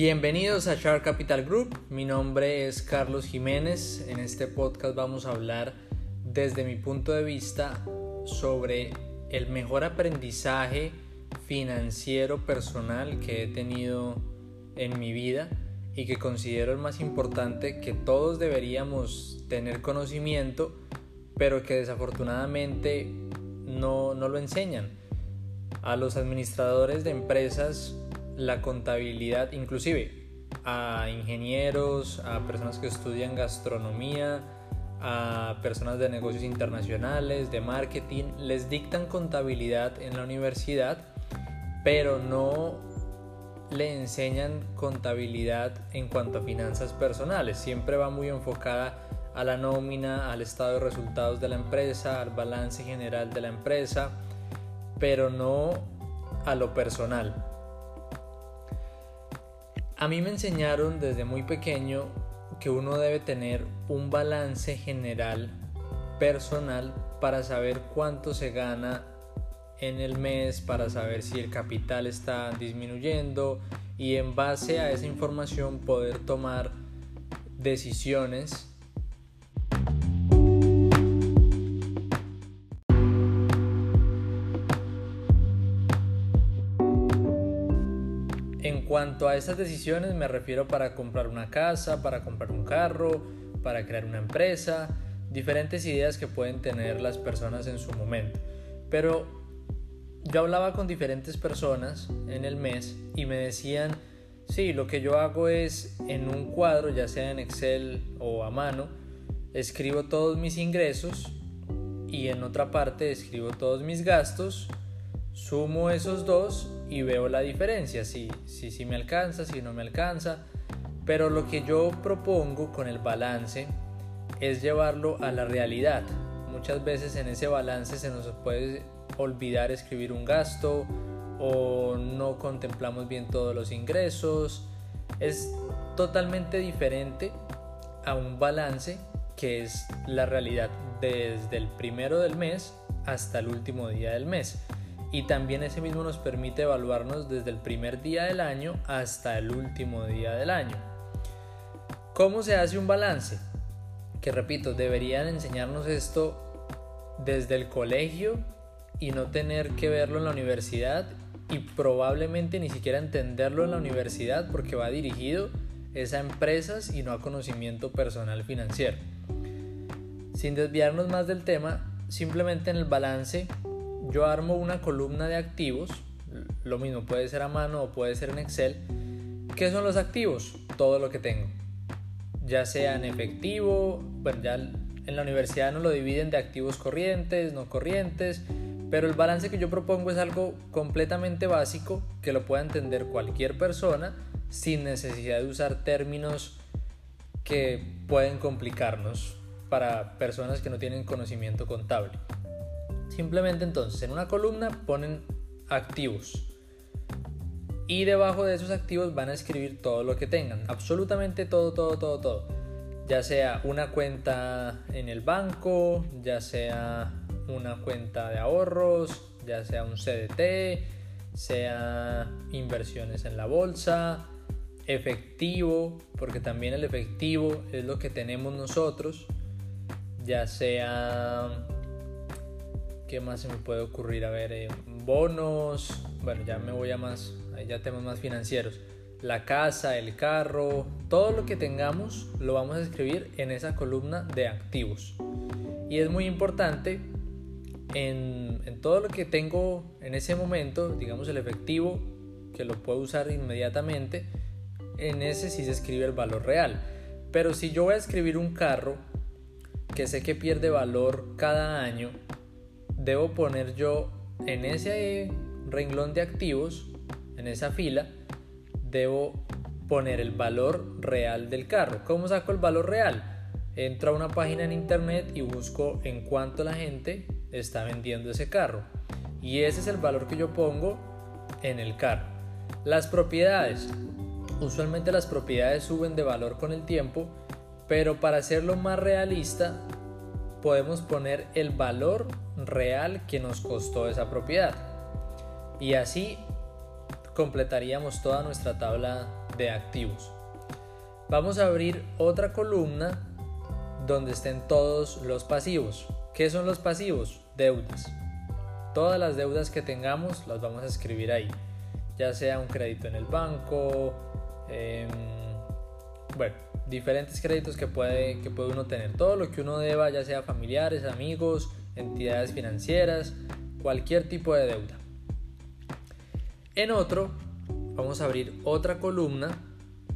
Bienvenidos a Shark Capital Group, mi nombre es Carlos Jiménez, en este podcast vamos a hablar desde mi punto de vista sobre el mejor aprendizaje financiero personal que he tenido en mi vida y que considero el más importante que todos deberíamos tener conocimiento, pero que desafortunadamente no, no lo enseñan. A los administradores de empresas la contabilidad, inclusive a ingenieros, a personas que estudian gastronomía, a personas de negocios internacionales, de marketing, les dictan contabilidad en la universidad, pero no le enseñan contabilidad en cuanto a finanzas personales. Siempre va muy enfocada a la nómina, al estado de resultados de la empresa, al balance general de la empresa, pero no a lo personal. A mí me enseñaron desde muy pequeño que uno debe tener un balance general personal para saber cuánto se gana en el mes, para saber si el capital está disminuyendo y en base a esa información poder tomar decisiones cuanto a esas decisiones me refiero para comprar una casa, para comprar un carro, para crear una empresa, diferentes ideas que pueden tener las personas en su momento. Pero yo hablaba con diferentes personas en el mes y me decían, sí, lo que yo hago es en un cuadro, ya sea en Excel o a mano, escribo todos mis ingresos y en otra parte escribo todos mis gastos, sumo esos dos y veo la diferencia, si, si, si me alcanza, si no me alcanza. Pero lo que yo propongo con el balance es llevarlo a la realidad. Muchas veces en ese balance se nos puede olvidar escribir un gasto o no contemplamos bien todos los ingresos. Es totalmente diferente a un balance que es la realidad desde el primero del mes hasta el último día del mes y también ese mismo nos permite evaluarnos desde el primer día del año hasta el último día del año. ¿Cómo se hace un balance? Que repito, deberían enseñarnos esto desde el colegio y no tener que verlo en la universidad y probablemente ni siquiera entenderlo en la universidad porque va dirigido a empresas y no a conocimiento personal financiero. Sin desviarnos más del tema, simplemente en el balance yo armo una columna de activos, lo mismo puede ser a mano o puede ser en Excel. ¿Qué son los activos? Todo lo que tengo. Ya sea en efectivo, bueno, ya en la universidad no lo dividen de activos corrientes, no corrientes, pero el balance que yo propongo es algo completamente básico que lo pueda entender cualquier persona sin necesidad de usar términos que pueden complicarnos para personas que no tienen conocimiento contable. Simplemente entonces en una columna ponen activos. Y debajo de esos activos van a escribir todo lo que tengan. Absolutamente todo, todo, todo, todo. Ya sea una cuenta en el banco, ya sea una cuenta de ahorros, ya sea un CDT, sea inversiones en la bolsa, efectivo, porque también el efectivo es lo que tenemos nosotros, ya sea ¿Qué más se me puede ocurrir? A ver, eh, bonos, bueno, ya me voy a más, ya temas más financieros. La casa, el carro, todo lo que tengamos lo vamos a escribir en esa columna de activos. Y es muy importante en, en todo lo que tengo en ese momento, digamos el efectivo, que lo puedo usar inmediatamente, en ese sí se escribe el valor real. Pero si yo voy a escribir un carro que sé que pierde valor cada año, debo poner yo en ese renglón de activos, en esa fila, debo poner el valor real del carro. ¿Cómo saco el valor real? Entro a una página en internet y busco en cuánto la gente está vendiendo ese carro. Y ese es el valor que yo pongo en el carro. Las propiedades. Usualmente las propiedades suben de valor con el tiempo, pero para hacerlo más realista podemos poner el valor real que nos costó esa propiedad. Y así completaríamos toda nuestra tabla de activos. Vamos a abrir otra columna donde estén todos los pasivos. ¿Qué son los pasivos? Deudas. Todas las deudas que tengamos las vamos a escribir ahí. Ya sea un crédito en el banco, bueno, diferentes créditos que puede, que puede uno tener. Todo lo que uno deba, ya sea familiares, amigos, entidades financieras, cualquier tipo de deuda. En otro, vamos a abrir otra columna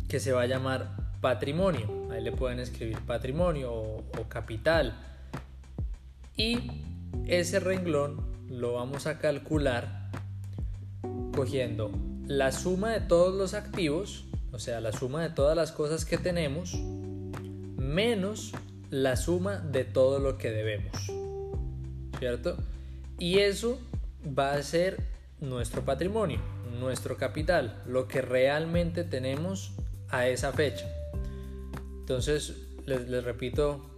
que se va a llamar patrimonio. Ahí le pueden escribir patrimonio o, capital. Y ese renglón lo vamos a calcular cogiendo la suma de todos los activos, o sea, la suma de todas las cosas que tenemos, menos la suma de todo lo que debemos. ¿Cierto? Y eso va a ser nuestro patrimonio, nuestro capital, lo que realmente tenemos a esa fecha. Entonces, les, repito,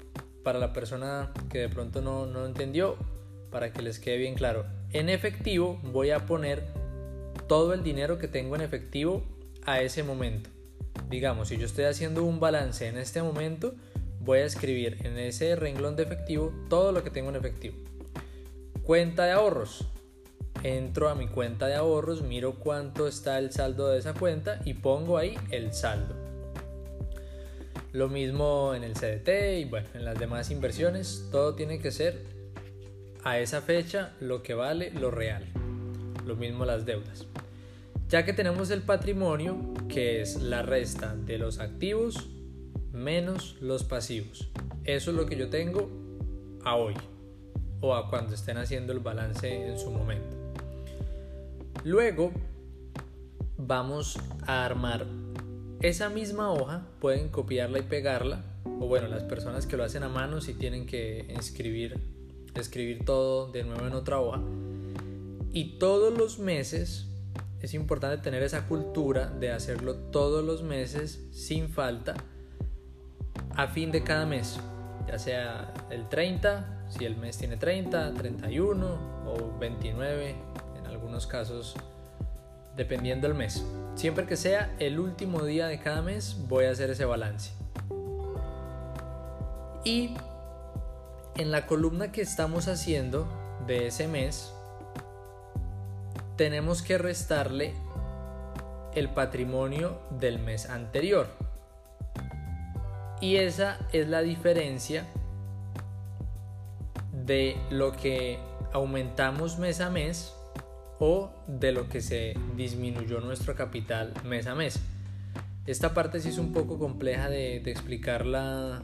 para la persona que de pronto no, no entendió, para que les quede bien claro, en efectivo voy a poner todo el dinero que tengo en efectivo a ese momento. Digamos, si yo estoy haciendo un balance en este momento, voy a escribir en ese renglón de efectivo todo lo que tengo en efectivo. Cuenta de ahorros. Entro a mi cuenta de ahorros, miro cuánto está el saldo de esa cuenta y pongo ahí el saldo. Lo mismo en el CDT y bueno, en las demás inversiones, todo tiene que ser a esa fecha lo que vale lo real. Lo mismo las deudas. Ya que tenemos el patrimonio, que es la resta de los activos menos los pasivos. Eso es lo que yo tengo a hoy o a cuando estén haciendo el balance en su momento. Luego vamos a armar esa misma hoja, pueden copiarla y pegarla, o bueno, las personas que lo hacen a mano si tienen que escribir, escribir todo de nuevo en otra hoja. Y todos los meses es importante tener esa cultura de hacerlo todos los meses sin falta a fin de cada mes, ya sea el 30 si el mes tiene 30, 31 o 29 en algunos casos, dependiendo del mes. Siempre que sea el último día de cada mes, voy a hacer ese balance. Y en la columna que estamos haciendo de ese mes, tenemos que restarle el patrimonio del mes anterior. Y esa es la diferencia de lo que aumentamos mes a mes o de lo que se disminuyó nuestro capital mes a mes. Esta parte sí es un poco compleja de, explicarla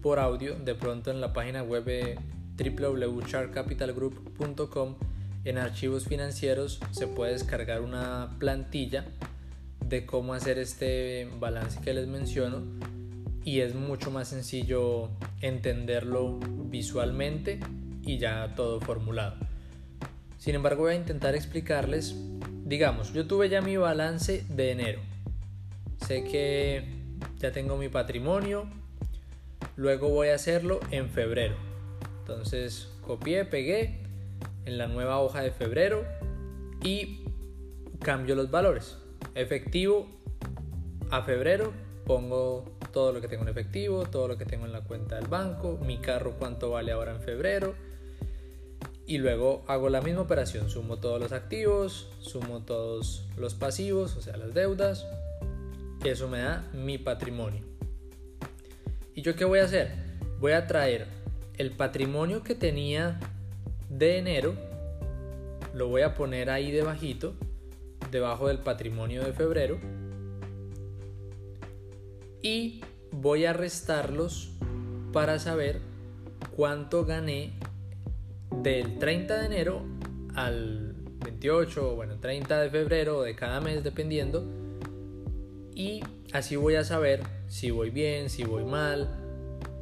por audio. De pronto en la página web www.chartcapitalgroup.com en archivos financieros se puede descargar una plantilla de cómo hacer este balance que les menciono y es mucho más sencillo entenderlo visualmente y ya todo formulado. Sin embargo, voy a intentar explicarles, digamos, yo tuve ya mi balance de enero. Sé que ya tengo mi patrimonio, luego voy a hacerlo en febrero. Entonces, copié, pegué en la nueva hoja de febrero y cambio los valores. Efectivo a febrero pongo todo lo que tengo en efectivo, todo lo que tengo en la cuenta del banco, mi carro cuánto vale ahora en febrero, y luego hago la misma operación, sumo todos los activos, sumo todos los pasivos, o sea, las deudas, y eso me da mi patrimonio. ¿Y yo qué voy a hacer? Voy a traer el patrimonio que tenía de enero, lo voy a poner ahí debajito, debajo del patrimonio de febrero, y voy a restarlos para saber cuánto gané del 30 de enero al 28 bueno 30 de febrero de cada mes dependiendo y así voy a saber si voy bien, si voy mal,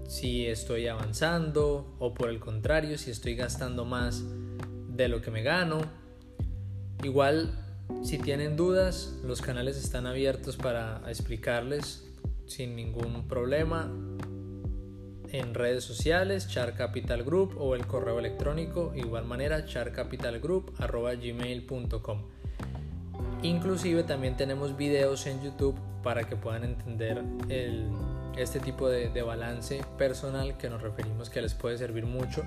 si estoy avanzando o por el contrario si estoy gastando más de lo que me gano. Igual si tienen dudas los canales están abiertos para explicarles sin ningún problema en redes sociales, Char Capital Group o el correo electrónico, igual manera, charcapitalgroup.gmail.com. Inclusive también tenemos videos en YouTube para que puedan entender este tipo de, de balance personal que nos referimos que les puede servir mucho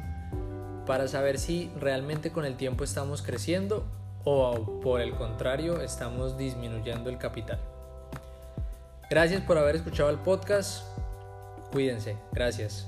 para saber si realmente con el tiempo estamos creciendo o por el contrario estamos disminuyendo el capital. Gracias por haber escuchado el podcast. Cuídense. Gracias.